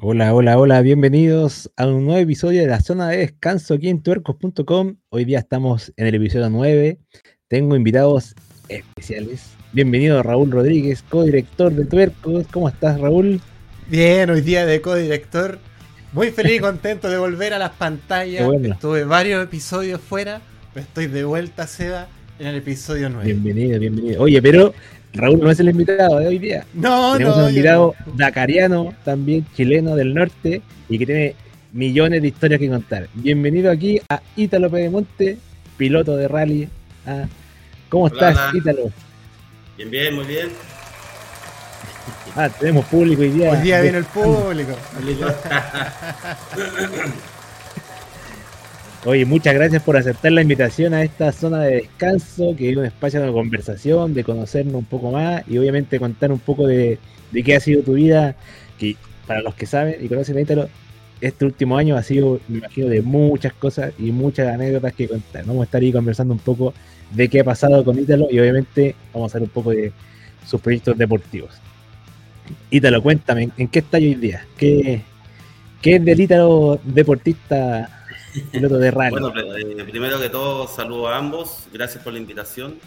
Hola, hola, hola, bienvenidos a un nuevo episodio de la zona de descanso aquí en tuercos.com. Hoy día estamos en el episodio 9. Tengo invitados especiales. Bienvenido Raúl Rodríguez, co-director de Tuercos. ¿Cómo estás, Raúl? Bien, hoy día de co-director. Muy feliz y contento de volver a las pantallas. Estuve varios episodios fuera, pero estoy de vuelta, Seba, en el episodio 9. Bienvenido, bienvenido. Oye, pero Raúl no es el invitado de hoy día. No, Tenemos un invitado dacariano, también chileno del norte, y que tiene millones de historias que contar. Bienvenido aquí a Ítalo Pedemonte, piloto de rally. Ah, ¿Cómo estás, Ítalo? Bien, bien, muy bien. Ah, tenemos público hoy día. Hoy día viene el público. Oye, muchas gracias por aceptar la invitación a esta zona de descanso, que es un espacio de conversación, de conocernos un poco más y obviamente contar un poco de, qué ha sido tu vida, que para los que saben y conocen a Ítalo, este último año ha sido, me imagino, de muchas cosas y muchas anécdotas que contar. Vamos a estar ahí conversando un poco de qué ha pasado con Ítalo y obviamente vamos a hablar un poco de sus proyectos deportivos. Ítalo, cuéntame, ¿en qué está hoy día? ¿Qué, es del Ítalo deportista piloto de rally. Bueno, eh, primero que todo, saludo a ambos, gracias por la invitación.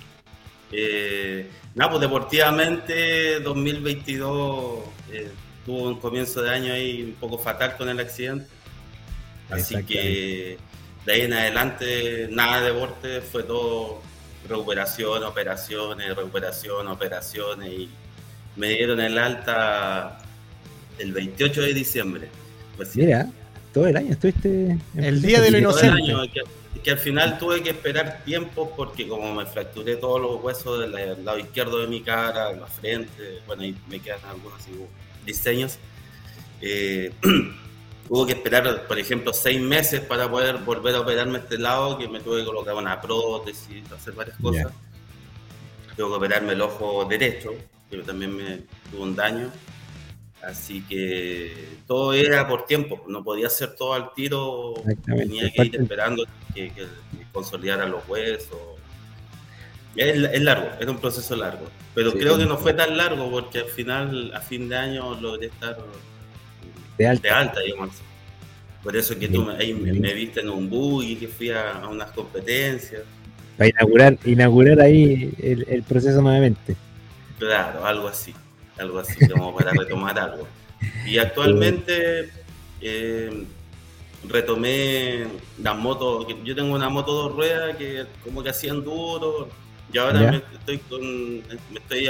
Eh, nada, pues deportivamente 2022 eh, tuvo un comienzo de año ahí un poco fatal con el accidente. Así que de ahí en adelante nada de deporte, fue todo recuperación, operaciones, recuperación, operaciones y me dieron el alta el 28 de diciembre. Pues, Mira todo el año estuviste. El día de lo inocente. que, al final tuve que esperar tiempo porque, como me fracturé todos los huesos del lado izquierdo de mi cara, la frente, bueno, y me quedan algunos diseños. Eh, hubo que esperar, por ejemplo, seis meses para poder volver a operarme este lado, que me tuve que colocar una prótesis, hacer varias cosas. Tuve que operarme el ojo derecho, que también me tuvo un daño. Así que todo era por tiempo, no podía hacer todo al tiro, tenía que ir esperando que, que, consolidara los huesos. Es, largo, es un proceso largo, pero creo que no fue tan largo porque al final, a fin de año, logré estar de alta, digamos. Por eso que tú ahí me, viste en un bug y que fui a, unas competencias. Para inaugurar, inaugurar ahí el, el proceso nuevamente. Claro, algo así algo así, como para retomar algo. Y actualmente eh, retomé las motos, yo tengo una moto dos ruedas que como que hacían duro, y ahora me estoy, con, me estoy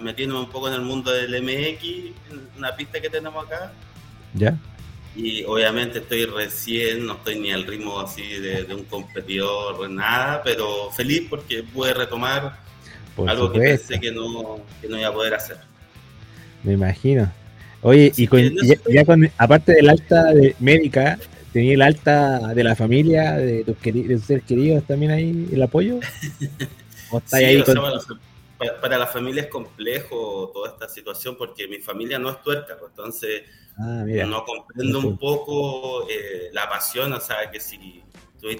metiendo un poco en el mundo del MX, una pista que tenemos acá. Ya. Y obviamente estoy recién, no estoy ni al ritmo así de, un competidor, nada, pero feliz porque pude retomar algo que pensé que no, que no iba a poder hacer. Me imagino. Oye, y ya, con, aparte del alta de médica, ¿tenía el alta de la familia, de tus, seres queridos también ahí, el apoyo? para, la familia es complejo toda esta situación porque mi familia no es tuerca, pues, entonces ah, no comprendo un poco eh, la pasión, o sea, que si...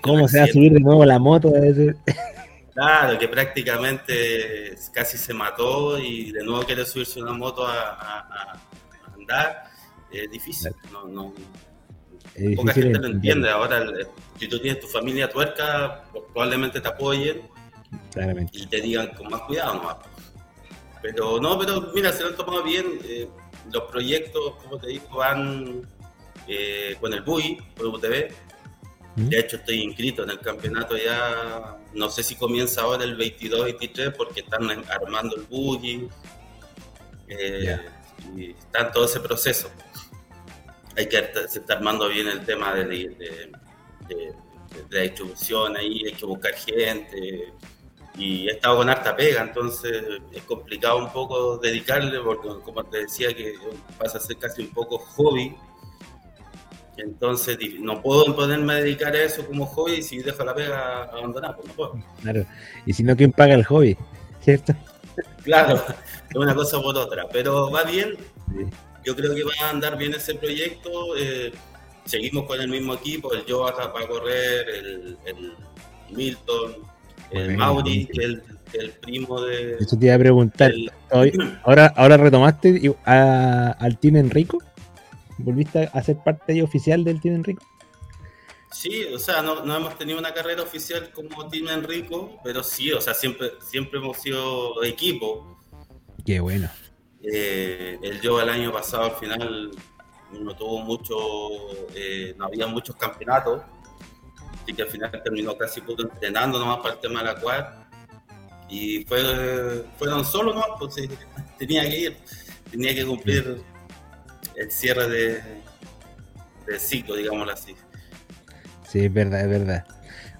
¿Cómo se va a subir de nuevo la moto? Claro, que prácticamente casi se mató y de nuevo quiere subirse una moto a, andar. Es difícil, no, no, poca gente lo entiende. Ahora, si tú tienes tu familia tuerca, pues, probablemente te apoyen y te digan con más cuidado nomás. Pero no, pero mira, se lo han tomado bien. Eh, los proyectos, como te digo, van eh, con el BUI, por UTV. De hecho, estoy inscrito en el campeonato ya no sé si comienza ahora el 22-23 porque están armando el buggy eh, y está en todo ese proceso. Hay que se está armando bien el tema de, de, la distribución ahí, hay que buscar gente y he estado con harta pega, entonces es complicado un poco dedicarle porque como te decía que pasa a ser casi un poco hobby entonces no puedo ponerme a dedicar a eso como hobby si dejo la pega abandonada, pues no puedo. Claro, y si no, ¿quién paga el hobby? ¿Cierto? Claro, es una cosa por otra, pero va bien. Yo creo que va a andar bien ese proyecto. Eh, seguimos con el mismo equipo, el Joa va a correr, el, Milton, el Mauri, que es el, primo de... Eso te iba a preguntar. ¿Ahora, ¿Ahora retomaste al Team Enrico? ¿Volviste a ser parte oficial del Team Enrico? Sí, o sea, no, no, hemos tenido una carrera oficial como Team Enrico, pero sí, o sea, siempre, siempre hemos sido equipo. Qué bueno. Eh, el yo el año pasado al final no tuvo mucho, eh, no había muchos campeonatos, así que al final terminó casi puto entrenando nomás para el tema de la quad. Y fue, fueron solo nomás, pues tenía que ir, tenía que cumplir el cierre de, de ciclo, digámoslo así. Sí, es verdad, es verdad.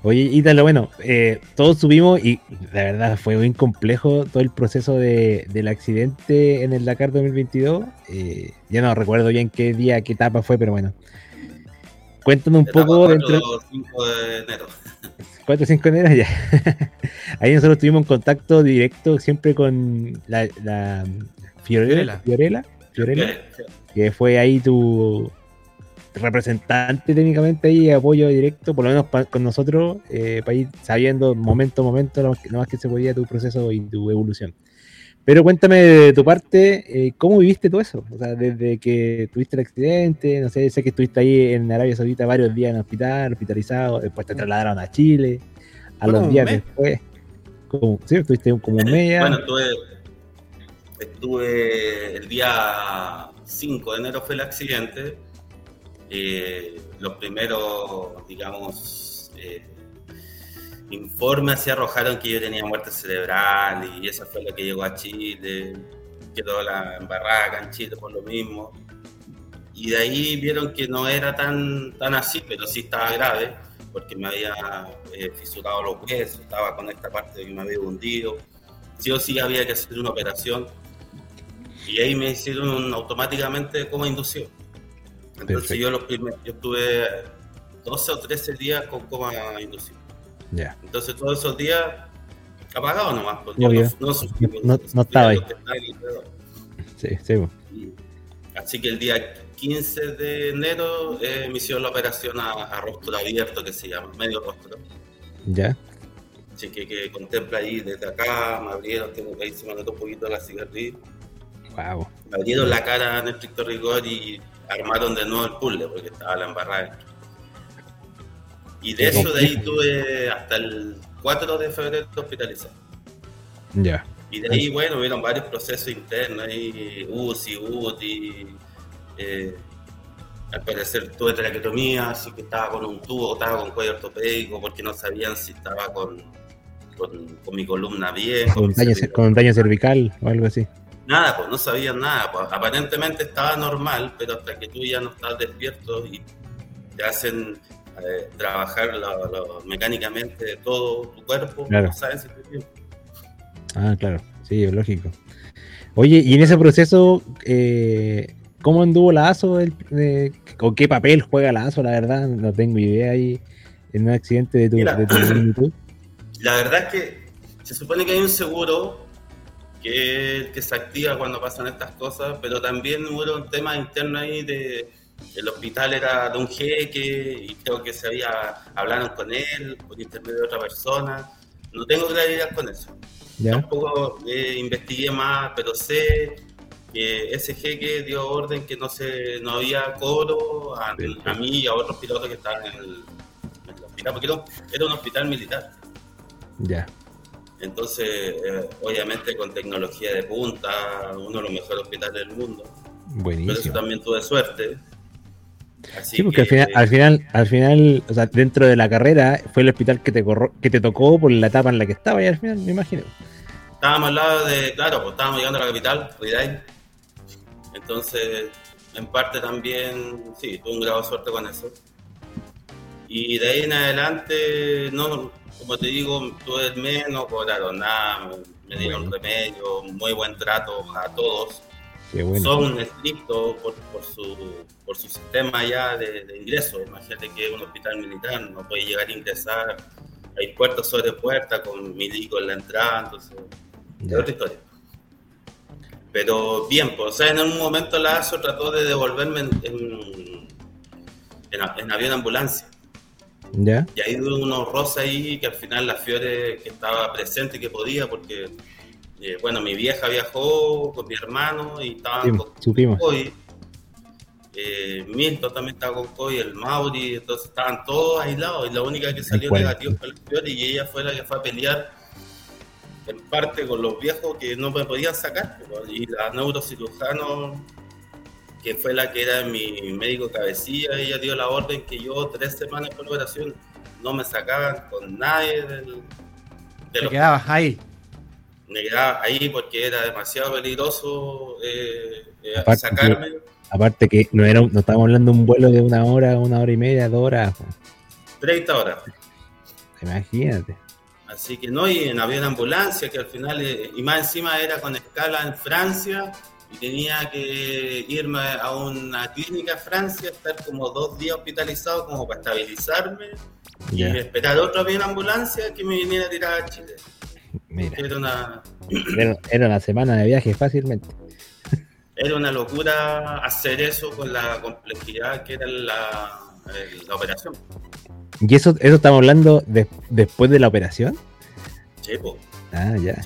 Oye, Ítalo, bueno, eh, todos subimos y la verdad fue muy complejo todo el proceso de, del accidente en el Dakar 2022. Eh, ya no recuerdo bien qué día, qué etapa fue, pero bueno. Cuéntanos un poco 4 dentro. 5 de enero. 4 o 5 de enero, ya. Ahí nosotros tuvimos un contacto directo siempre con la, la Fiorella, Fiorella, Fiorella, que fue ahí tu, representante técnicamente ahí, apoyo directo, por lo menos con nosotros, eh, para ir sabiendo momento a momento lo, más que se podía tu proceso y tu evolución. Pero cuéntame de tu parte, eh, ¿cómo viviste todo eso? O sea, desde que tuviste el accidente, no sé, sé que estuviste ahí en Arabia Saudita varios días en el hospital, hospitalizado, después te trasladaron a Chile, a los días después. ¿Cómo? ¿Sí? ¿Estuviste como mes? Bueno, estuve, estuve el día 5 de enero fue el accidente, eh, los primeros, digamos, eh, informes se arrojaron que yo tenía muerte cerebral y eso fue lo que llegó a Chile, quedó la embarrada en Chile por lo mismo. Y de ahí vieron que no era tan, tan así, pero sí estaba grave, porque me había eh, fisurado los huesos, estaba con esta parte de que me había hundido. Sí o sí había que hacer una operación. Y ahí me hicieron automáticamente como inducción. Entonces yo los primeros, yo estuve 12 o 13 días con coma inducido. Ya. Entonces todos esos días apagado nomás, porque no, no, no, estaba ahí. Sí, sí. así que el día 15 de enero eh, me hicieron la operación a, rostro abierto que se llama, medio rostro. Ya. Así que, que contempla ahí desde acá, me abrieron, tengo que ahí se me un poquito la cicatriz. Wow. Me abrieron la cara en estricto rigor y armaron de nuevo el puzzle porque estaba la embarrada. Y de eso de ahí tuve hasta el 4 de febrero hospitalizado. Ya. Y de ahí, bueno, hubieron varios procesos internos, ahí, UCI, UTI, eh, al parecer tuve traquetomía, así que estaba con un tubo, estaba con cuello ortopédico, porque no sabían si estaba con, con, mi columna bien. Con, daño, con daño cervical o algo así. Nada, pues no sabían nada. Pues, aparentemente estaba normal, pero hasta que tú ya no estás despierto y te hacen eh, trabajar mecánicamente todo tu cuerpo, no sabes si Ah, claro, sí, es lógico. Oye, y en ese proceso, eh, ¿cómo anduvo la ASO? ¿O qué papel juega la ASO? La verdad, no tengo idea ahí en un accidente de tu, de tu La verdad es que se supone que hay un seguro que que se activa cuando pasan estas cosas, pero también hubo un tema interno ahí de el hospital era de un jeque y creo que se había hablaron con él por intermedio de otra persona. No tengo claridad con eso. Tampoco eh, investigué más, pero sé que ese jeque dio orden que no se no había cobro a, mí y a otros pilotos que estaban en el, hospital, porque era, un hospital militar. Ya. Entonces, eh, obviamente con tecnología de punta, uno de los mejores hospitales del mundo. Buenísimo. Pero eso también tuve suerte. sí, porque al, final, al final, al final, o sea, dentro de la carrera fue el hospital que te que te tocó por la etapa en la que estaba y al final, me imagino. Estábamos al lado de, claro, pues estábamos llegando a la capital, Riday. Entonces, en parte también, sí, tuve un grado de suerte con eso. Y de ahí en adelante, no, como te digo, tuve el mes, no cobraron nada, me dieron remedio, muy buen trato a todos. Son estrictos por, por, su, por su sistema ya de, de ingreso. Imagínate que es un hospital militar, no puede llegar a ingresar, hay puertas sobre puertas con milico en la entrada, entonces, es otra historia. Pero bien, pues, o sea, en un momento la ASO trató de devolverme en, en, en avión ambulancia y ahí hubo unos roces ahí que al final la Fiore que estaba presente y que podía, porque, eh, bueno, mi vieja viajó con mi hermano y estaban supimos. eh, Milton también estaba con COVID, el Mauri, entonces estaban todos aislados y la única que salió negativa fue el Fiori y ella fue la que fue a pelear en parte con los viejos que no me podían sacar pues, y la neurocirujano que fue la que era mi médico cabecilla, ella dio la orden que yo tres semanas por operación no me sacaban con nadie del... De Te quedabas ahí. Me quedaba ahí porque era demasiado peligroso eh, eh, sacarme. aparte que no era no estábamos hablando de un vuelo de una hora, una hora y media, dos horas. 30 horas. Imagínate. Así que no, y había una ambulancia que al final, eh, y más encima era con escala en Francia, y tenía que irme a una clínica en Francia, estar como dos días hospitalizado como para estabilizarme y esperar otro avión ambulancia que me viniera a tirar a Chile. Mira. Era una... era una semana de viaje fácilmente. Era una locura hacer eso con la complejidad que era la, la operación. ¿Y eso, eso estamos hablando después de la operación? Sí, pues. Ah, ya.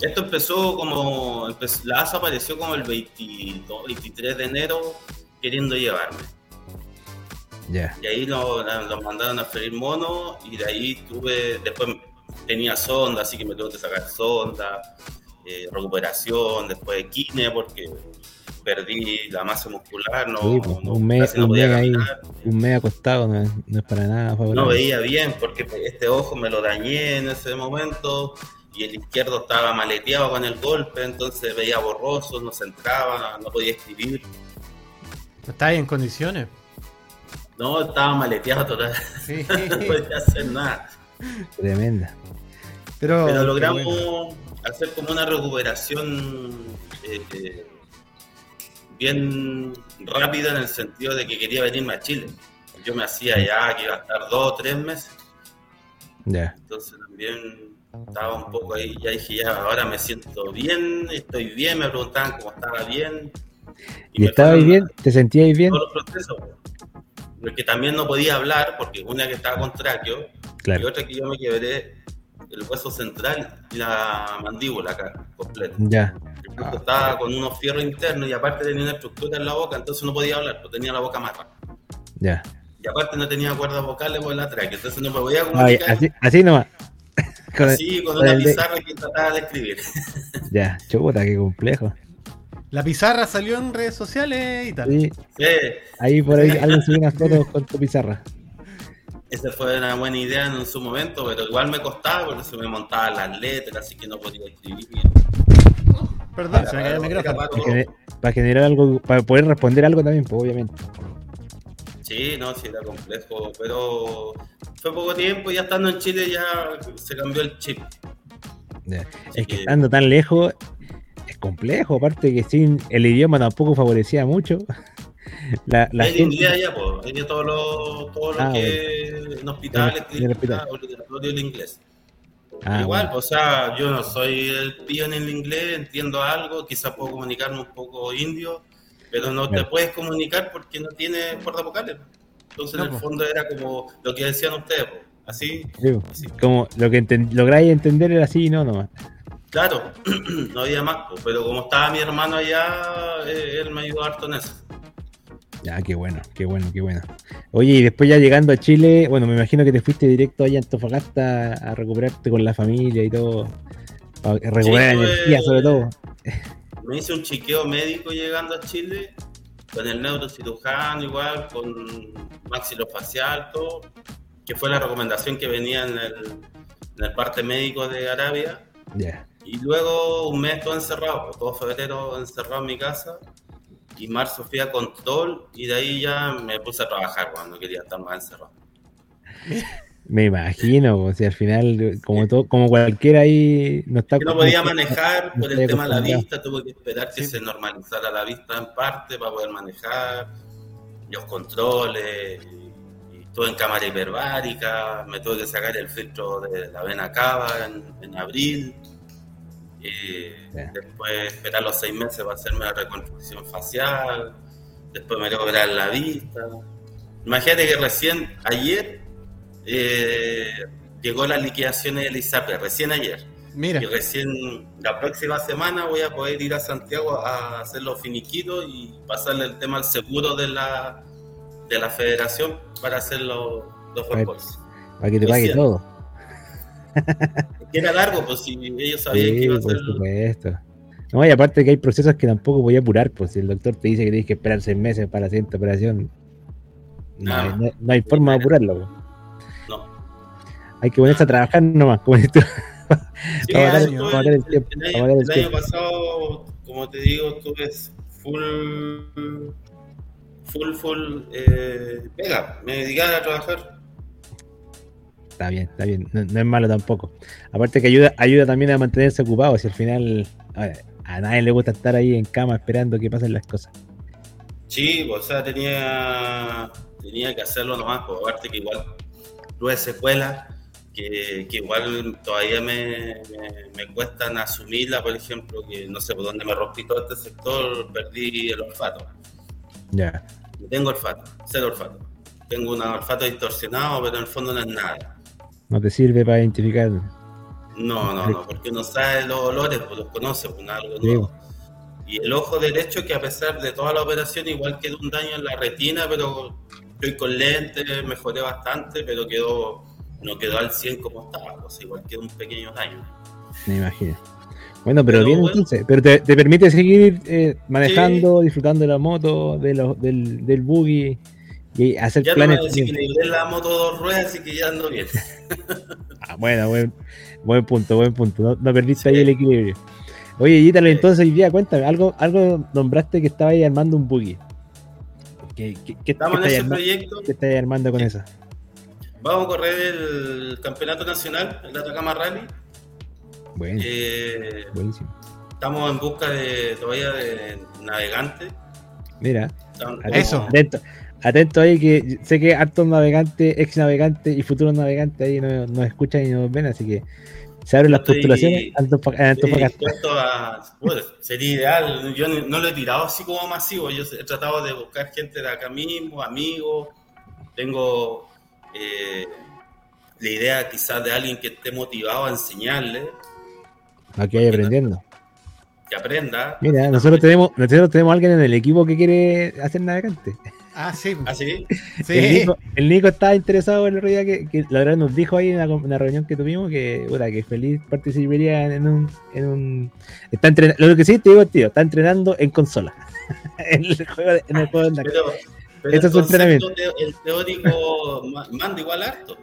Esto empezó como. la ASA apareció como el 22, 23 de enero queriendo llevarme. Ya. Y ahí nos, mandaron a freír mono y de ahí tuve. Después tenía sonda, así que me tuve que sacar sonda, eh, recuperación, después de kine porque perdí la masa muscular, no, pues, un, mes, un, mes acostado no es, para nada No veía bien porque este ojo me lo dañé en ese momento y el izquierdo estaba maleteado con el golpe, entonces veía borroso, no se entraba, no podía escribir. ¿No estaba en condiciones? No, estaba maleteado total. no podía hacer nada. Tremenda. Pero, logramos hacer como una recuperación eh, eh, bien rápida en el sentido de que quería venirme a Chile. Yo me hacía ya que iba a estar dos o tres meses. Ya. Entonces también estaba un poco ahí, ya dije, ya ahora me siento bien, estoy bien, me preguntaban cómo estaba bien. ¿Y, ¿Y estabas bien? ¿Te sentías bien? Todos los procesos. Porque también no podía hablar, porque una que estaba con tráqueo, y otra que yo me quebré el hueso central y la mandíbula acá, completa. Ya. estaba con unos fierros internos y aparte tenía una estructura en la boca, entonces no podía hablar, pues tenía la boca amarrada. Ya. Y aparte no tenía cuerdas vocales por la tráquea, entonces no me podía comunicar. así, así nomás. Con así, con, una pizarra que trataba de escribir. ya, chuta, qué complejo. La pizarra salió en redes sociales y tal. Sí. Ahí por ahí alguien subió unas fotos con tu pizarra. Esa fue una buena idea en su momento, pero igual me costaba porque se me montaban las letras, así que no podía escribir bien. Perdón, se me cayó el micrófono. Para, generar algo, para poder responder algo también, pues, obviamente. Sí, no, sí era complejo, pero fue poco tiempo, ya estando en Chile ya se cambió el chip. Es que, estando tan lejos es complejo, aparte que sin el idioma tampoco favorecía mucho. La, la el inglés allá, pues, todo lo, todo lo ah, que en hospitales, el, el, el inglés. Ah, Igual, pues, o sea, yo no soy el pío en el inglés, entiendo algo, quizás puedo comunicarme un poco indio, pero no te puedes comunicar porque no tienes cuerdas vocales. Entonces, en el fondo era como lo que decían ustedes, así, Como lo que lográis entender era así, no, nomás. Claro, no había más, pero como estaba mi hermano allá, eh, él me ayudó harto en eso. Ya, qué bueno, qué bueno, qué bueno. Oye, y después ya llegando a Chile, bueno, me imagino que te fuiste directo allá a Antofagasta a recuperarte con la familia y todo. A recuperar energía, sobre todo. Me hice un chiqueo médico llegando a Chile, con el neurocirujano igual, con maxilofacial, todo, que fue la recomendación que venía en el, parte médico de Arabia. Ya. Y luego un mes todo encerrado, todo febrero encerrado en mi casa y marzo fui a control y de ahí ya me puse a trabajar cuando quería estar más encerrado. Me imagino, o sea, al final, como todo, como cualquiera ahí no está. no podía manejar por el tema de la vista, tuve que esperar que se normalizara la vista en parte para poder manejar los controles, y, todo en cámara hiperbárica, me tuve que sacar el filtro de la vena cava en, en abril Después esperar los seis meses para hacerme la reconstrucción facial. Después me que la vista. Imagínate que recién ayer eh, llegó la liquidación de ISAPRE, recién ayer. Mira. Y recién la próxima semana voy a poder ir a Santiago a hacer los finiquitos y pasarle el tema al seguro de la, de la federación para hacer los, los Para que te pague todo. era largo, pues si ellos sabían que iba a ser. Supuesto. No, y aparte que hay procesos que tampoco voy a apurar, pues si el doctor te dice que tienes que esperar seis meses para la siguiente operación, no, ah. hay, forma de apurarlo. Pues. Hay que ponerse a trabajar nomás, como esto. el, año, pasado, como te digo, tuve full, full, full eh, pega, me dedicaba a trabajar. Está bien, está bien, no, es malo tampoco. Aparte que ayuda, ayuda también a mantenerse ocupado, si al final a, nadie le gusta estar ahí en cama esperando que pasen las cosas. Sí, o sea, tenía, tenía que hacerlo nomás, por pues, aparte que igual tuve secuelas que, igual todavía me, me, cuestan asumirla, por ejemplo, que no sé por dónde me rompí todo este sector, perdí el olfato. Ya. Tengo olfato, cero olfato. Tengo un olfato distorsionado, pero en el fondo no es nada. ¿No te sirve para identificar? No, no, no, porque uno sabe los olores, pues los conoce, pues algo nuevo. Y el ojo derecho, que a pesar de toda la operación, igual quedó un daño en la retina, pero estoy con lentes, mejoré bastante, pero quedó no quedó al 100 como estaba, pues igual quedó un pequeño daño. Me imagino. Bueno, pero, bien entonces, pero te, permite seguir eh, manejando, disfrutando de la moto, de del, del buggy y hacer ya planes. Ya no la moto dos ruedas, así que ya ando bien. ah, bueno, buen, buen punto, buen punto. No, perdiste ahí el equilibrio. Oye, Gítalo, entonces hoy día cuéntame, algo, algo nombraste que estaba ahí armando un buggy. ¿Qué, qué, qué, Estamos en ese proyecto. ¿Qué estás armando con eso? Vamos a correr el campeonato nacional, el Atacama Rally. Bueno, eh, buenísimo. Estamos en busca de todavía de navegantes. Mira, eso. Atento, ahí que sé que hartos navegantes, ex navegantes y futuros navegantes ahí nos, escuchan y nos ven, así que se abren las postulaciones. sería ideal. Yo no lo he tirado así como masivo. Yo he tratado de buscar gente de acá mismo, amigos. Tengo eh, la idea quizás de alguien que esté motivado a enseñarle. A que vaya aprendiendo. Que aprenda. Mira, nosotros tenemos, nosotros tenemos alguien en el equipo que quiere hacer navegante. Ah, sí. ¿Ah, sí? El, Nico, estaba interesado en la realidad que, la verdad nos dijo ahí en una, reunión que tuvimos que, que feliz participaría en un, en un está entrenando, lo que sí te digo, tío, está entrenando en consola. en el juego de, en el juego de pero es entrenamiento. el teórico manda igual harto.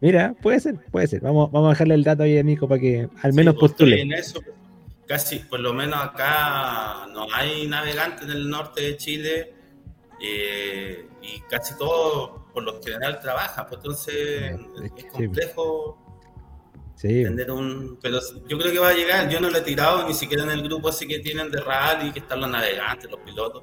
Mira, puede ser, puede ser. Vamos, vamos a dejarle el dato ahí a Nico para que al menos pues, postule. En eso, casi, por lo menos acá no hay navegantes en el norte de Chile eh, y casi todos por lo general trabajan, pues entonces es, complejo. Sí. Tener un, pero yo creo que va a llegar. Yo no lo he tirado ni siquiera en el grupo así que tienen de rally, que están los navegantes, los pilotos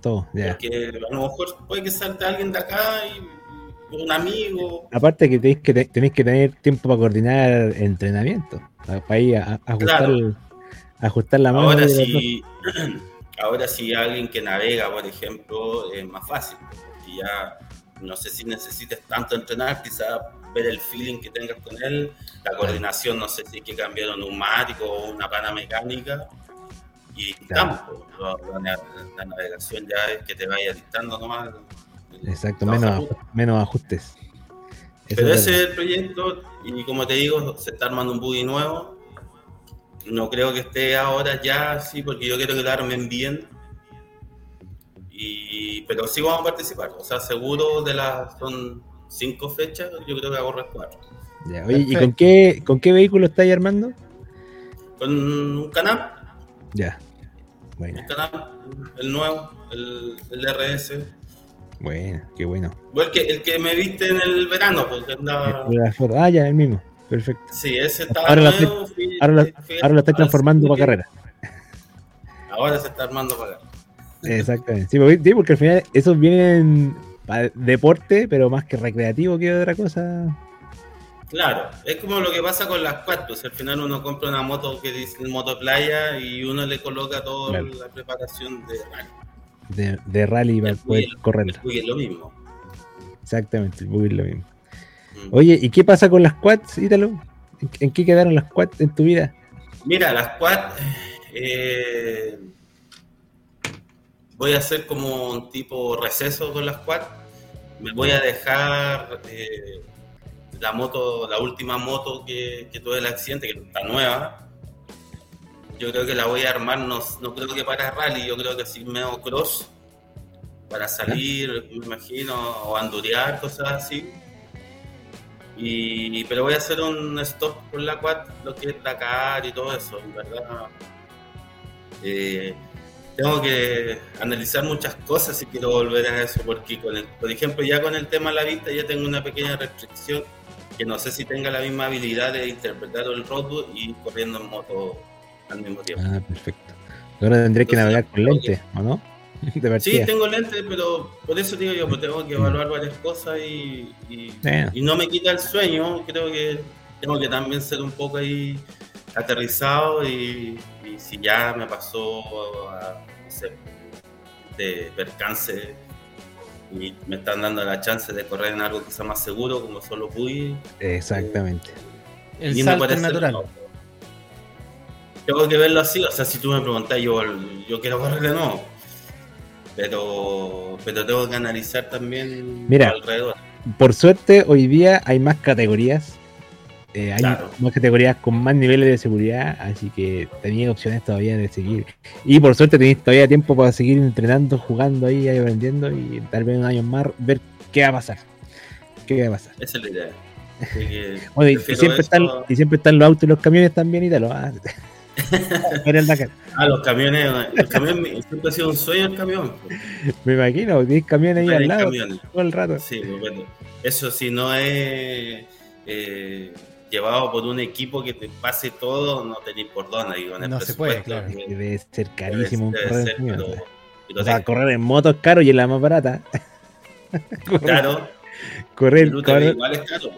todo, Porque a lo mejor puede que salte alguien de acá y un amigo. Aparte que tenéis que, tenéis que tener tiempo para coordinar entrenamiento, para ir a, ajustar, ajustar la mano. Ahora si, ahora si alguien que navega, por ejemplo, es más fácil, porque ya no sé si necesites tanto entrenar, quizás ver el feeling que tengas con él, la coordinación, no sé si hay que cambiar un neumático o una pana mecánica, y campo. La, navegación ya es que te vaya dictando nomás. Exacto, menos, menos ajustes. Pero ese es el proyecto y como te digo, se está armando un buggy nuevo. No creo que esté ahora ya, sí, porque yo quiero que lo armen bien. Y, pero sí vamos a participar. O sea, seguro de las son cinco fechas, yo creo que hago cuatro. oye, ¿y con qué, con qué vehículo estáis armando? Con un canal. Ya. El canal, el nuevo, el, el RS. Bueno, qué bueno. El que, el que me viste en el verano, porque andaba. Ah, ya, el mismo. Perfecto. Sí, ese estaba ahora nuevo. ahora, lo está transformando para carrera. Ahora se está armando para carrera. Exactamente. Sí, porque al final esos vienen para deporte, pero más que recreativo que otra cosa. Claro, es como lo que pasa con las cuatros. Al final uno compra una moto que dice moto playa y uno le coloca toda la preparación de rally. De, rally para poder correr. El es lo mismo. Exactamente, el buggy es lo mismo. Mm. Oye, ¿y qué pasa con las quads, Ítalo? ¿En qué quedaron las quads en tu vida? Mira, las quads. Eh, voy a hacer como un tipo receso con las quads. Me voy a dejar eh, la moto, la última moto que, que tuve el accidente, que está nueva. Yo creo que la voy a armar, no, no creo que para rally, yo creo que así medio cross, para salir, me imagino, o andurear, cosas así. Y, pero voy a hacer un stop con la quad, lo que es Dakar y todo eso, en verdad. Eh, tengo que analizar muchas cosas si quiero volver a eso, porque con el, por ejemplo, ya con el tema de la vista ya tengo una pequeña restricción que no sé si tenga la misma habilidad de interpretar el roadbook y corriendo en moto al mismo tiempo. Ah, perfecto. Ahora tendré que navegar con lente, ¿o no? sí, tengo lente, pero por eso digo yo, pues tengo que evaluar varias cosas y, y, no me quita el sueño. Creo que tengo que también ser un poco ahí aterrizado y, si ya me pasó a, de percance y me están dando la chance de correr en algo sea más seguro, como solo fui. Exactamente. el salto natural. Tengo que verlo así, o sea, si tú me preguntas, yo, yo quiero correr de nuevo. Pero, pero tengo que analizar también Mira, alrededor. Por suerte, hoy día hay más categorías. Eh, hay más categorías con más niveles de seguridad, así que tenía opciones todavía de seguir. Y por suerte tenéis todavía tiempo para seguir entrenando, jugando ahí, aprendiendo y tal vez un año más ver qué va a pasar. ¿Qué va a pasar? Esa es la idea. y, siempre están, y siempre están los autos y los camiones también y tal. Ah. ah, los camiones, los camiones siempre ha sido un sueño el camión. Me imagino, 10 camiones ahí al lado todo el rato. Sí, bueno, eso si no es eh, llevado por un equipo que te pase todo, no tenéis por dónde. Digo, no se puede, claro. Debe ser carísimo correr en o sea, correr en moto es caro y es la más barata. claro. Correr, correr, igual es caro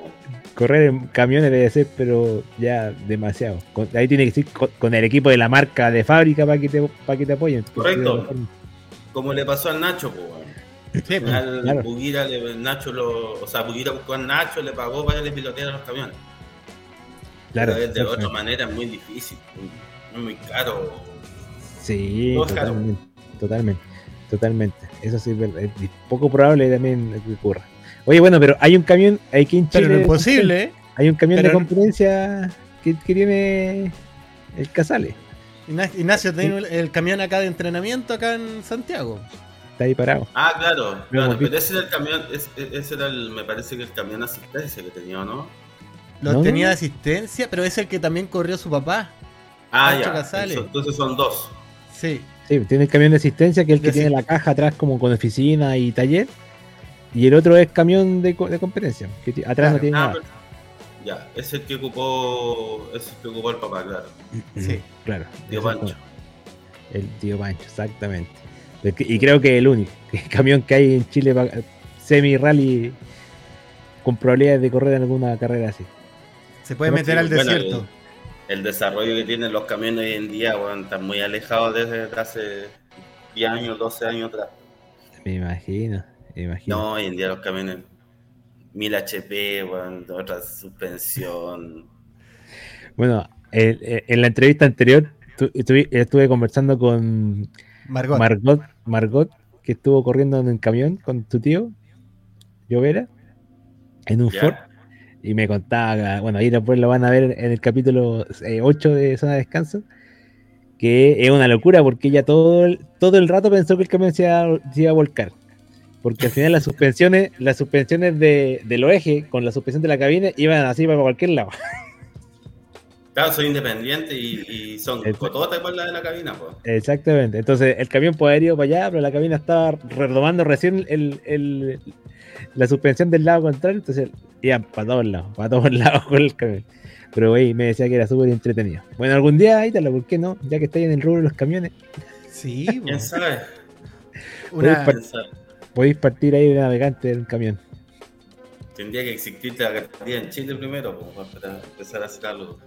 correr en camiones debe ser, pero ya demasiado. ahí tiene que ser con, el equipo de la marca de fábrica para que te, para que te apoyen. Correcto. Como le pasó al Nacho, pues. Sí, pues, al claro. Bugira, Nacho lo, o sea, Bugira buscó al Nacho, le pagó para que le piloteara los camiones. Claro. de otra manera es muy difícil, muy, muy caro. Sí, totalmente, totalmente, totalmente. Eso sí es, es poco probable también que ocurra. Oye, bueno, pero hay un camión aquí en Chile. Pero es posible, ¿eh? Hay un camión de competencia que, tiene el Casale. Ignacio, tiene el camión acá de entrenamiento acá en Santiago. Está ahí parado. Ah, claro. claro pero ese era el camión, ese era el, me parece que el camión de asistencia que tenía, ¿no? Lo tenía de asistencia, pero es el que también corrió su papá. Ah, ya. entonces son dos. Sí. Sí, tiene el camión de asistencia que es el que tiene la caja atrás como con oficina y taller. Y el otro es camión de, de competencia, que atrás no tiene ah, nada. Ya, es el que ocupó, es el que ocupó el papá, claro. Sí, claro. Tío Pancho. El tío Pancho, exactamente. Y creo que el único el camión que hay en Chile semi-rally con probabilidades de correr en alguna carrera así. Se puede meter al desierto. El, desarrollo que tienen los camiones hoy en día, bueno, están muy alejados desde hace 10 años, 12 años atrás. Me imagino. No, hoy en día los camiones 1000 HP, otra suspensión. Bueno, en la entrevista anterior estuve, conversando con Margot. Margot, que estuvo corriendo en un camión con tu tío, Llovera, en un Ford. Y me contaba, bueno, ahí después lo van a ver en el capítulo 8 eh, de Zona de Descanso, que es una locura porque ella todo el, todo el rato pensó que el camión se iba a volcar porque al final las suspensiones, las suspensiones de, los ejes con la suspensión de la cabina iban así para cualquier lado. Claro, soy independiente y, son cototas igual la de la cabina. Pues. Exactamente. Entonces el camión puede ir para allá, pero la cabina estaba redomando recién el, la suspensión del lado contrario, entonces iban para todos lados, para todos lados con el camión. Pero güey, me decía que era súper entretenido. Bueno, algún día, ahí ¿por qué no? Ya que estáis en el rubro de los camiones. Sí, ¿Quién sabe? Una, podéis partir ahí de navegante en un camión. Tendría que existir la categoría en Chile primero para empezar a hacer algo.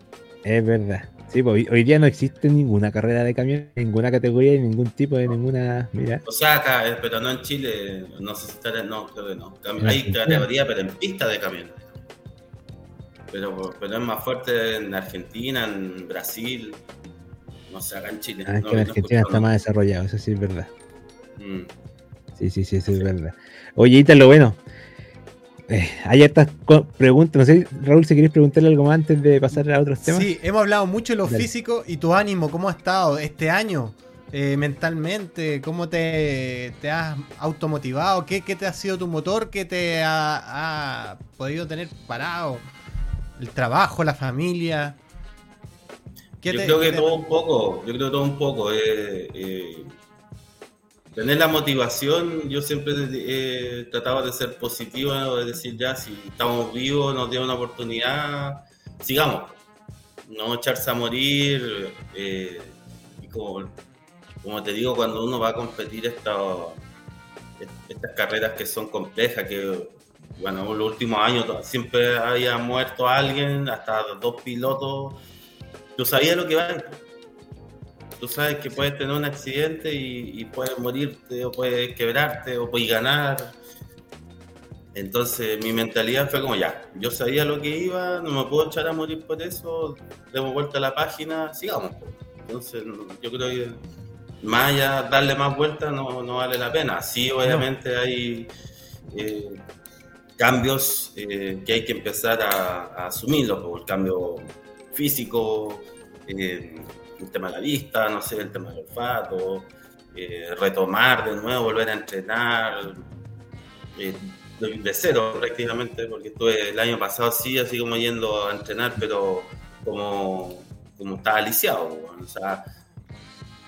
Es verdad. Sí, pues hoy, día no existe ninguna carrera de camión, ninguna categoría, ningún tipo de ninguna. Mira. O sea, acá, eh, pero no en Chile, no sé si está. No, creo que no. Hay categoría, pero en pista de camión. pero, pero es más fuerte en Argentina, en Brasil, no sé, acá en Chile. Ah, es que en Argentina está más desarrollado, eso sí es verdad. Mm. Sí, sí, sí, eso es verdad. Oye, lo bueno. Eh, hay estas preguntas, no sé, Raúl, si queréis preguntarle algo más antes de pasar a otros temas. Sí, hemos hablado mucho de lo físico y tu ánimo, ¿cómo ha estado este año? Eh, mentalmente, cómo te, has automotivado, ¿Qué, ¿Qué, te ha sido tu motor que te ha, podido tener parado, el trabajo, la familia. yo creo que todo un poco, yo creo que todo un poco. Eh, eh, tener la motivación, yo siempre he tratado de ser positivo, de decir ya, si estamos vivos, nos dio una oportunidad, sigamos. No echarse a morir. y como como te digo, cuando uno va a competir estas carreras que son complejas, que bueno, en los últimos años siempre había muerto alguien, hasta dos pilotos, tú sabías lo que va. Tú sabes que puedes tener un accidente y, puedes morirte, o puedes quebrarte, o puedes ganar. Entonces mi mentalidad fue como ya, yo sabía lo que iba, no me puedo echar a morir por eso, demos vuelta a la página, sigamos. Entonces yo creo que más allá darle más vueltas no, no, vale la pena. Sí, obviamente hay eh, cambios eh, que hay que empezar a, asumirlos, como el cambio físico, eh, el tema de la vista, no sé, el tema del olfato, retomar de nuevo, volver a entrenar. de cero prácticamente, porque estuve el año pasado sí, así como yendo a entrenar, pero como, como estaba lisiado. o sea,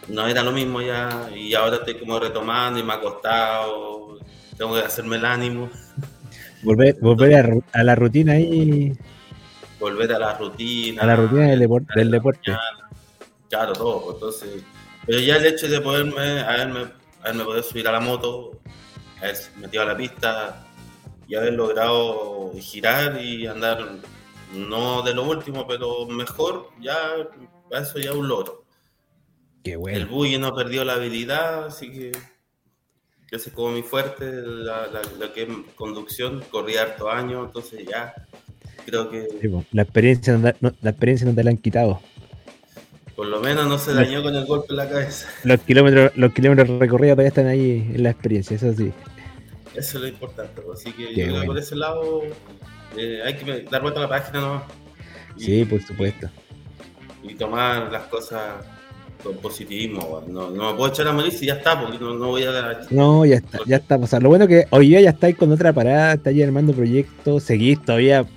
no era lo mismo ya y ahora estoy como retomando y me ha costado, tengo que hacerme el ánimo. Volver, volver a, la rutina ahí. Volver a la rutina. A la rutina del, deporte. Del deporte. Claro, todo. Pues, entonces, pero ya el hecho de poderme, haberme, haberme podido subir a la moto, haber metido a la pista y haber logrado girar y andar no de lo último, pero mejor, ya eso ya es un logro. El Buggy no perdió la habilidad, así que ese es como mi fuerte, la, que es conducción, corrí harto años, entonces ya creo que... la, experiencia no, la experiencia no te la han quitado. Por lo menos no se dañó con el golpe en la cabeza. Los kilómetros, los kilómetros recorridos todavía están ahí en la experiencia, eso sí. Eso es lo importante, pues, así que por ese lado eh, hay que dar vuelta a la página nomás. sí, por supuesto. Y tomar las cosas con positivismo, no, no me puedo echar a morir si ya está, porque no, no voy a dar No, ya está, ya está. O sea, lo bueno es que hoy día ya estáis con otra parada, estáis armando proyectos, seguís todavía,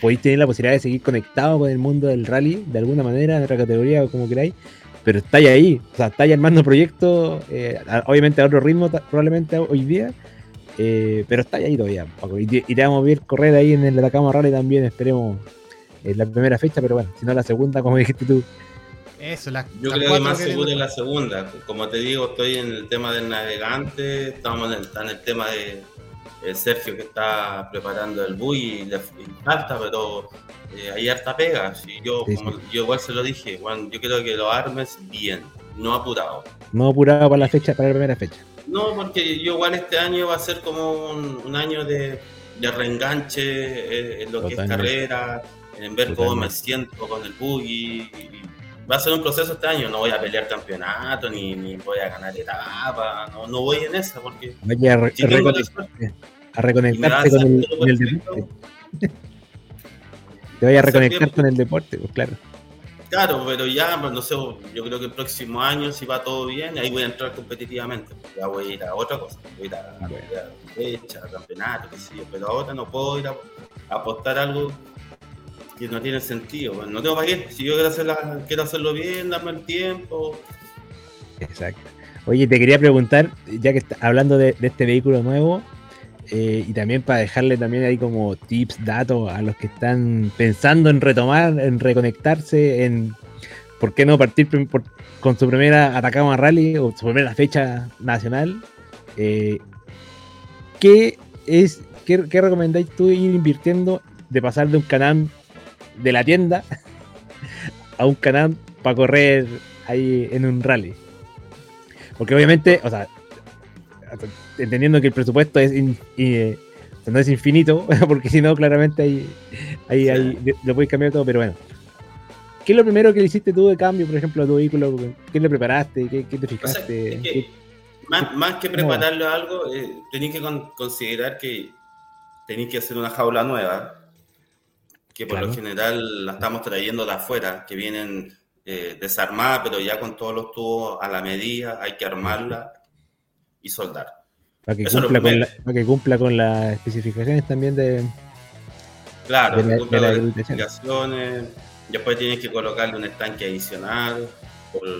podéis tener la posibilidad de seguir conectado con el mundo del rally, de alguna manera, en otra categoría o como queráis, pero estáis ahí, o sea, estáis armando proyectos, eh, obviamente a otro ritmo probablemente hoy día, eh, pero estáis ahí todavía, Y, te vamos a ver correr ahí en el Atacama Rally también, esperemos en la primera fecha, pero bueno, si no la segunda, como dijiste tú, eso, la, Yo creo que más seguro es la segunda. Como te digo, estoy en el tema del navegante, estamos en el, en el tema de, Sergio que está preparando el bui y le falta, pero eh, hay harta pega. Si yo, como, yo igual se lo dije, Juan, yo creo que lo armes bien, no apurado. No apurado para la fecha, para la primera fecha. No, porque yo igual este año va a ser como un, año de, reenganche eh, en, lo que es carrera, en ver cómo me siento con el buggy y, va a ser un proceso este año. No voy a pelear campeonato, ni, ni voy a ganar etapa. No, no voy en esa porque. Vaya a, reconectarte, a reconectarte con el, deporte. Te voy a reconectar con el deporte, pues claro. Claro, pero ya, pues, no sé, yo creo que el próximo año, si va todo bien, ahí voy a entrar competitivamente. Ya voy a ir a otra cosa. Voy a ir a, a, fecha, a campeonato, qué sé yo. Pero ahora no puedo ir a apostar algo que no tiene sentido. No tengo para qué. Si yo quiero, quiero hacerlo bien, darme el tiempo. Exacto. Oye, te quería preguntar, ya que está hablando de, este vehículo nuevo, eh, y también para dejarle también ahí como tips, datos a los que están pensando en retomar, en reconectarse, en por qué no partir con su primera Atacama Rally o su primera fecha nacional. Eh, ¿Qué es, qué, qué recomendáis tú ir invirtiendo de pasar de un canal de la tienda a un canal para correr ahí en un rally. Porque obviamente, o sea, entendiendo que el presupuesto es no es infinito, porque si no, claramente hay, Ahí, ahí lo puedes cambiar todo, pero bueno. ¿Qué es lo primero que le hiciste tú de cambio, por ejemplo, a tu vehículo? ¿Qué le preparaste? ¿Qué, te fijaste? más, que prepararlo a algo, eh, tenéis que considerar que tenéis que hacer una jaula nueva, que por lo general la estamos trayendo de afuera, que vienen eh, desarmada, pero ya con todos los tubos a la medida, hay que armarla y soldar. Para que, cumpla con, la, para que cumpla con las especificaciones también de... Claro, de, de las especificaciones. Después tienes que colocarle un estanque adicional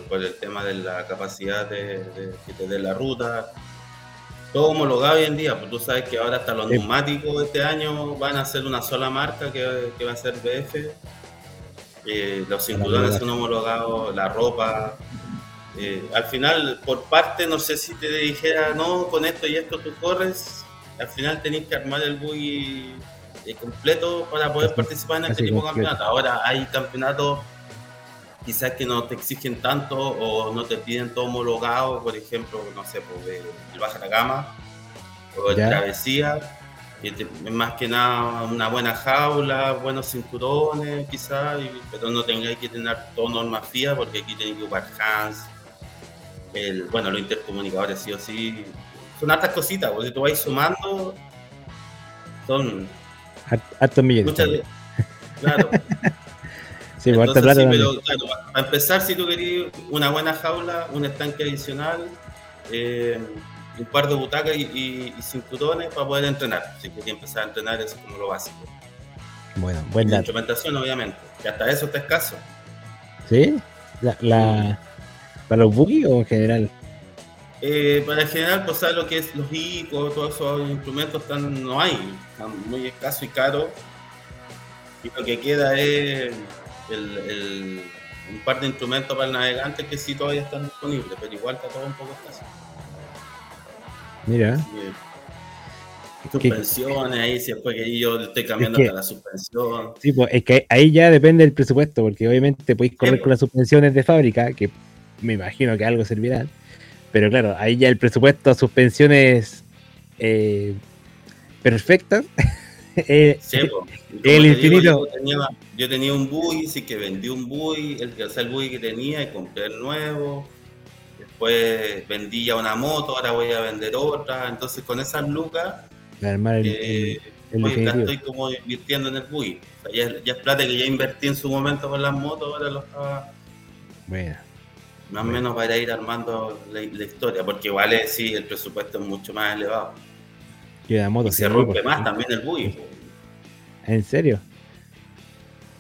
por, el tema de la capacidad de, que te dé la ruta. Todo homologado hoy en día, pues tú sabes que ahora hasta los neumáticos este año van a ser una sola marca que, que va a ser BF eh, los cinturones son homologados, la ropa. Eh, al final, por parte, no sé si te dijera, no, con esto y esto tú corres, al final tenés que armar el buggy eh, completo para poder participar en este tipo de campeonato. Ahora hay campeonatos quizás que no te exigen tanto o no te piden todo homologado, por ejemplo, no sé, pues, el Baja la Gama o el Travesía es más que nada una buena jaula, buenos cinturones quizás, pero no tengáis que tener todo normas fías porque aquí tenéis que ocupar hands, el, bueno, los intercomunicadores sí o sí. Son hartas cositas, porque tú vais sumando, son... Hartos millones. claro. sí, Entonces, plata sí, pero claro, para empezar, si tú querías una buena jaula, un estanque adicional, eh, un par de butacas y, cinturones para poder entrenar. Así que hay que empezar a entrenar, eso es como lo básico. Bueno, buen dato. instrumentación, obviamente. Y hasta eso está escaso. ¿Sí? La, ¿Para los buggy o en general? Eh, para el general, pues lo que es los ICO, todos esos instrumentos están, no hay, están muy escasos y caros. Y lo que queda es el, un par de instrumentos para el navegante que sí todavía están disponibles, pero igual está todo un poco escaso. Mira. Suspensiones, ahí si después que yo estoy cambiando hasta la suspensión. Sí, pues es que ahí ya depende del presupuesto, porque obviamente podéis correr con pues. las suspensiones de fábrica, que me imagino que algo servirá. Pero claro, ahí ya el presupuesto, suspensiones eh, perfectas. eh, el infinito. yo, tenía, un buggy, sí que vendí un buggy, el, o sea, el buggy que tenía y compré el nuevo después vendí ya una moto, ahora voy a vender otra, entonces con esas lucas eh, estoy como invirtiendo en el buggy. ya, es plata que ya invertí en su momento con las motos, ahora lo estaba... Bueno. Más o menos para ir armando la, historia, porque igual es, sí, el presupuesto es mucho más elevado. Y, la moto y se rompe más también el buggy. ¿En serio?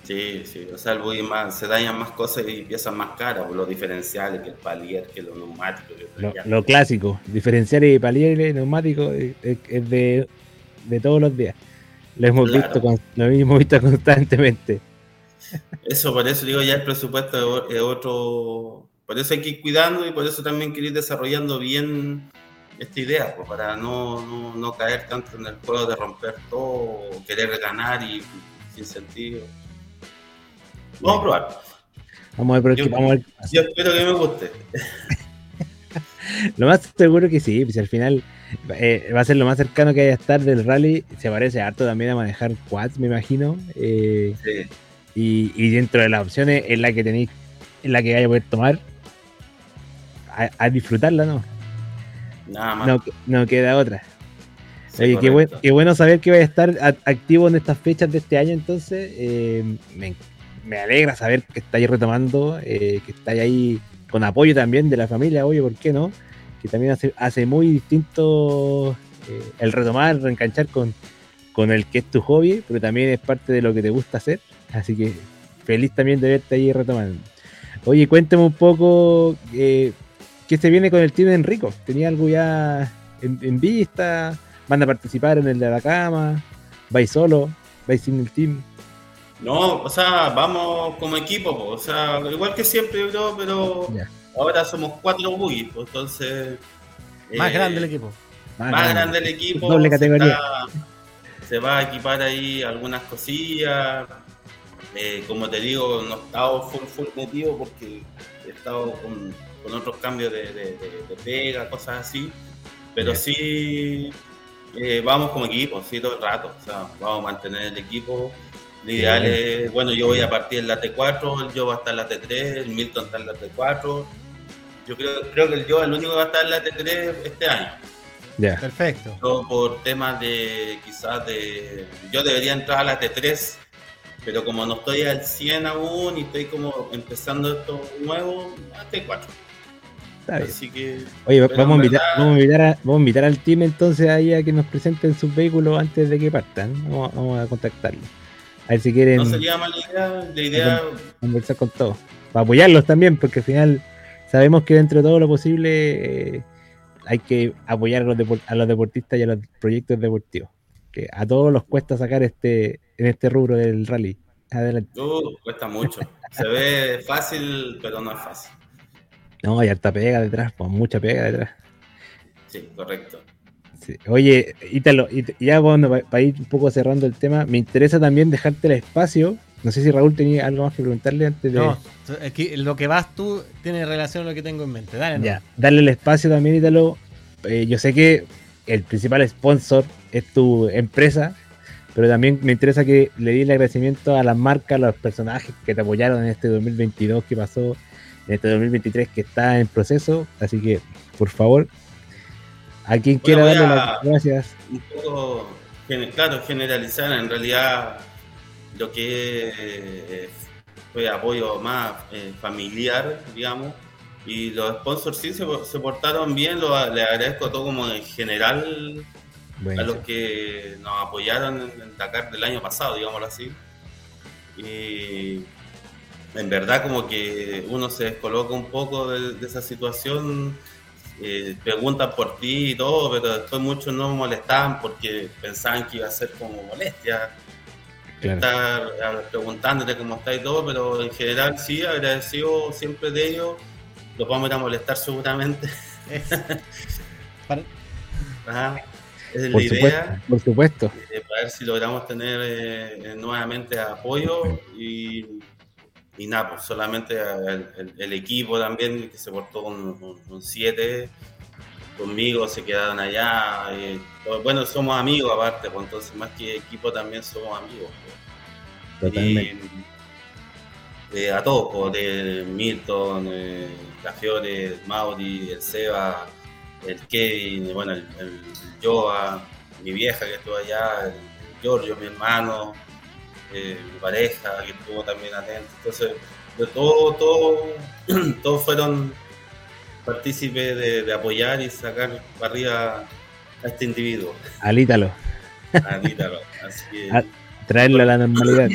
Sí, sí, o sea, el buggy más, se dañan más cosas y piezas más caras, los diferenciales, que el palier, que los neumáticos. lo, clásico, diferenciales y palier neumáticos es, de, todos los días. Lo hemos, visto, lo hemos visto constantemente. Eso, por eso digo, ya el presupuesto es otro. Por eso hay que ir cuidando y por eso también quiero ir desarrollando bien esta idea, pues, para no, no, no caer tanto en el juego de romper todo, querer ganar y sin sentido. Vamos a probar. Vamos a ver, yo, vamos a ver. Yo espero que me guste. lo más seguro que sí, pues al final eh, va a ser lo más cercano que haya estar del rally. Se parece harto también a manejar quads, me imagino. Eh, sí. y, dentro de las opciones es la que tenéis, es la que vaya a poder tomar. A, disfrutarla, ¿no? Nada más. No, queda otra. Oye, qué, bueno saber que va a estar activo en estas fechas de este año, entonces. Eh, me, me alegra saber que estáis retomando, eh, que estáis ahí con apoyo también de la familia, oye, ¿por qué no? Que también hace, hace muy distinto eh, el retomar, reencanchar con, con el que es tu hobby, pero también es parte de lo que te gusta hacer. Así que feliz también de verte ahí retomando. Oye, cuéntame un poco eh, qué se viene con el team de Enrico. ¿Tenía algo ya en, en, vista? ¿Van a participar en el de la cama? ¿Vais solo? ¿Vais sin el team? No, o sea, vamos como equipo, o sea, igual que siempre creo, pero ahora somos cuatro buggies, pues, entonces... Más grande el equipo. Más, grande. el equipo. Doble categoría. Se, va a equipar ahí algunas cosillas. Eh, como te digo, no he estado full, full metido porque he estado con, otros cambios de, pega, cosas así. Pero sí, eh, vamos como equipo, sí, todo el rato. O sea, vamos a mantener el equipo Lo ideal es, bueno, yo voy a partir en la T4, yo va a estar en la T3, el Milton está en la T4. Yo creo, creo que el yo es el único que va a estar en la T3 este año. Ya. Perfecto. por temas de quizás de... Yo debería entrar a la T3, pero como no estoy al 100 aún y estoy como empezando esto nuevo, a T4. Así que, Oye, vamos a, invitar, vamos, a invitar vamos a invitar al team entonces ahí a que nos presenten sus vehículos antes de que partan. Vamos, vamos a contactarlos. A ver si quieren. No sería mala idea, la idea. Conversar con todos. Para apoyarlos también, porque al final sabemos que dentro de todo lo posible eh, hay que apoyar a los, a los deportistas y a los proyectos deportivos. Que a todos los cuesta sacar este en este rubro del rally. Adelante. Uh, cuesta mucho. Se ve fácil, pero no es fácil. No, hay harta pega detrás, pues mucha pega detrás. Sí, correcto. Oye, Ítalo, ya bueno, para ir un poco cerrando el tema, me interesa también dejarte el espacio. No sé si Raúl tenía algo más que preguntarle antes de. No, lo que vas tú tiene relación con lo que tengo en mente. Dale, ya, darle el espacio también, Ítalo. Eh, yo sé que el principal sponsor es tu empresa, pero también me interesa que le di el agradecimiento a las marcas, a los personajes que te apoyaron en este 2022 que pasó, en este 2023 que está en proceso. Así que, por favor, a quien quiera darle las gracias. Un poco, claro, generalizar en realidad lo que fue apoyo más eh, familiar, digamos, y los sponsors sí se, portaron bien, lo, le agradezco a todo como en general a los que nos apoyaron en el Dakar del año pasado, digámoslo así. Y en verdad como que uno se descoloca un poco de esa situación eh, preguntan por ti y todo, pero después muchos no molestaban porque pensaban que iba a ser como molestia. Estar preguntándote cómo está y todo, pero en general sí, agradecido siempre de ellos. Los vamos a ir a molestar seguramente. es la idea. Por supuesto. Eh, para ver si logramos tener eh, nuevamente apoyo y y nada, pues solamente el, equipo también que se portó con 7 conmigo, se quedaron allá. Pues, bueno, somos amigos aparte, pues entonces más que equipo también somos amigos. Pues. Eh, a todos, pues, de Milton, eh, Cafiore, Mauri, el Seba, el Kevin, bueno, el, el Joa, mi vieja que estuvo allá, el Giorgio, mi hermano, eh, mi pareja que estuvo también atento. Entonces, de todo, todo, todos fueron partícipes de, apoyar y sacar para arriba a este individuo. Alítalo. Alítalo. Así que, traerlo a la normalidad.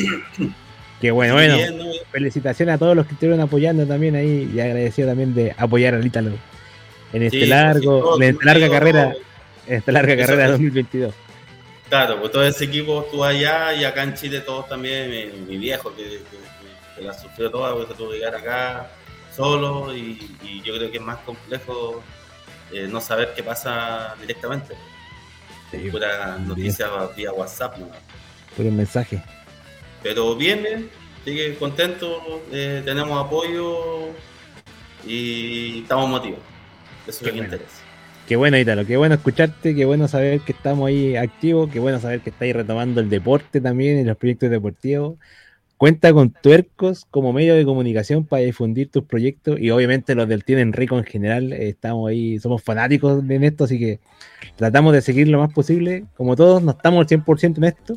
Qué bueno, bueno. Felicitaciones a todos los que estuvieron apoyando también ahí y agradecido también de apoyar a Alítalo en este largo, en esta larga carrera, en esta larga carrera de 2022. Claro, pues todo ese equipo estuvo allá y acá en Chile todos también, mi, viejo que, la sufrió toda, porque se tuvo que llegar acá solo y, yo creo que es más complejo eh, no saber qué pasa directamente. Sí, pura noticia vía WhatsApp. ¿no? Puro mensaje. Pero bien, sigue contento, eh, tenemos apoyo y estamos motivados. Eso es lo que interesa. Qué bueno, Italo, qué bueno escucharte, qué bueno saber que estamos ahí activos, qué bueno saber que estáis retomando el deporte también y los proyectos deportivos. Cuenta con Tuercos como medio de comunicación para difundir tus proyectos y obviamente los del Tienen Rico en general. Eh, estamos ahí, somos fanáticos en esto, así que tratamos de seguir lo más posible. Como todos, no estamos al 100% en esto.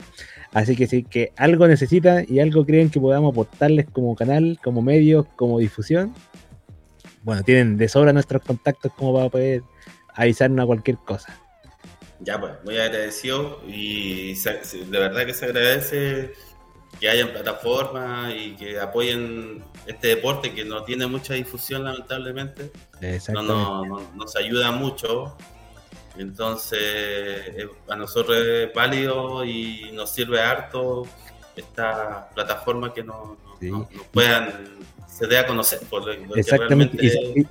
Así que si que algo necesitan y algo creen que podamos aportarles como canal, como medios, como difusión, bueno, tienen de sobra nuestros contactos como para poder avisarnos a cualquier cosa. Ya, pues, muy agradecido y de verdad que se agradece que hayan plataformas y que apoyen este deporte que no tiene mucha difusión lamentablemente. No, no, nos ayuda mucho. Entonces, a nosotros es válido y nos sirve harto esta plataforma que nos, puedan se dé a conocer por lo, Exactamente. Y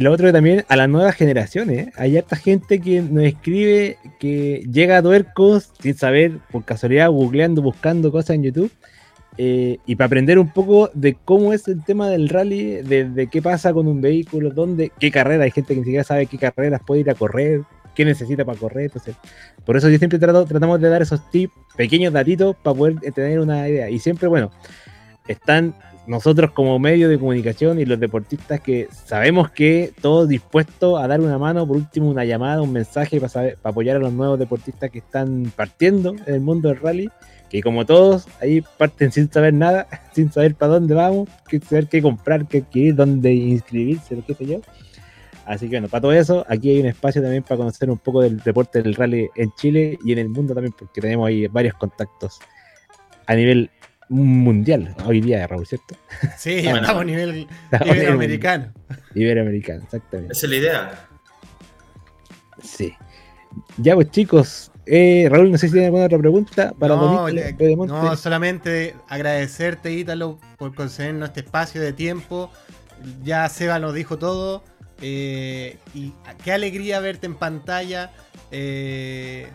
lo otro también a las nuevas generaciones. ¿eh? Hay harta gente que nos escribe que llega a Tuercos sin saber, por casualidad, googleando, buscando cosas en YouTube. Eh, y para aprender un poco de cómo es el tema del rally, de, qué pasa con un vehículo, dónde, qué carrera. Hay gente que ni siquiera sabe qué carreras puede ir a correr. qué necesita para correr. Entonces, por eso yo siempre tratamos de dar esos tips, pequeños datitos para poder tener una idea. Y siempre, bueno, están nosotros como medio de comunicación y los deportistas que sabemos que todos dispuestos a dar una mano, por último una llamada, un mensaje para, para apoyar a los nuevos deportistas que están partiendo en el mundo del rally, que como todos ahí parten sin saber nada, sin saber para dónde vamos, qué saber qué comprar, qué adquirir, dónde inscribirse, lo que sé yo. Así que bueno, para todo eso, aquí hay un espacio también para conocer un poco del deporte del rally en Chile y en el mundo también, porque tenemos ahí varios contactos a nivel mundial hoy día, Raúl, ¿cierto? Sí, estamos a nivel iberoamericano. Iberoamericano, exactamente. Esa es la idea. Sí. Ya pues chicos, eh, Raúl, no sé si tiene alguna otra pregunta para no, no, solamente agradecerte, Ítalo, por concedernos este espacio de tiempo. Ya Seba nos dijo todo. Eh, y qué alegría verte en pantalla. Eh,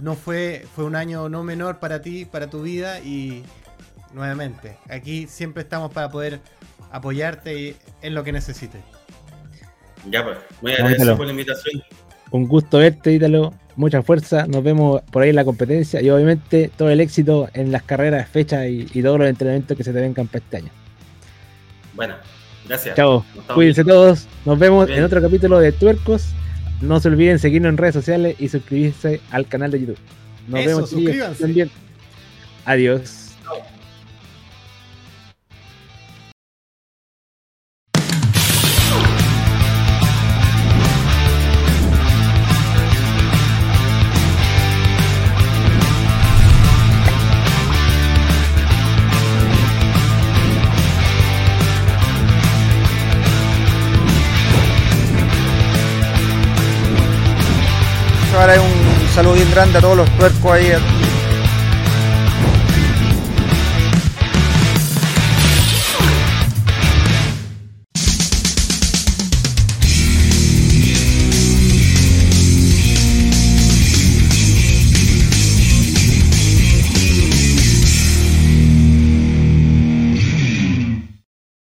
no fue, fue un año no menor para ti, para tu vida y nuevamente, aquí siempre estamos para poder apoyarte en lo que necesites. Ya pues, muy agradecido por la invitación. Un gusto verte, Ítalo. Mucha fuerza. Nos vemos por ahí en la competencia y obviamente todo el éxito en las carreras, fechas y, todos los entrenamientos que se te vengan para este año. Bueno, gracias. Chao. Cuídense todos. Nos vemos en otro capítulo de Tuercos. No se olviden seguirnos en redes sociales y suscribirse al canal de YouTube. Nos vemos suscríbanse. también. Adiós. Saludo bien grande a todos los tuercos ahí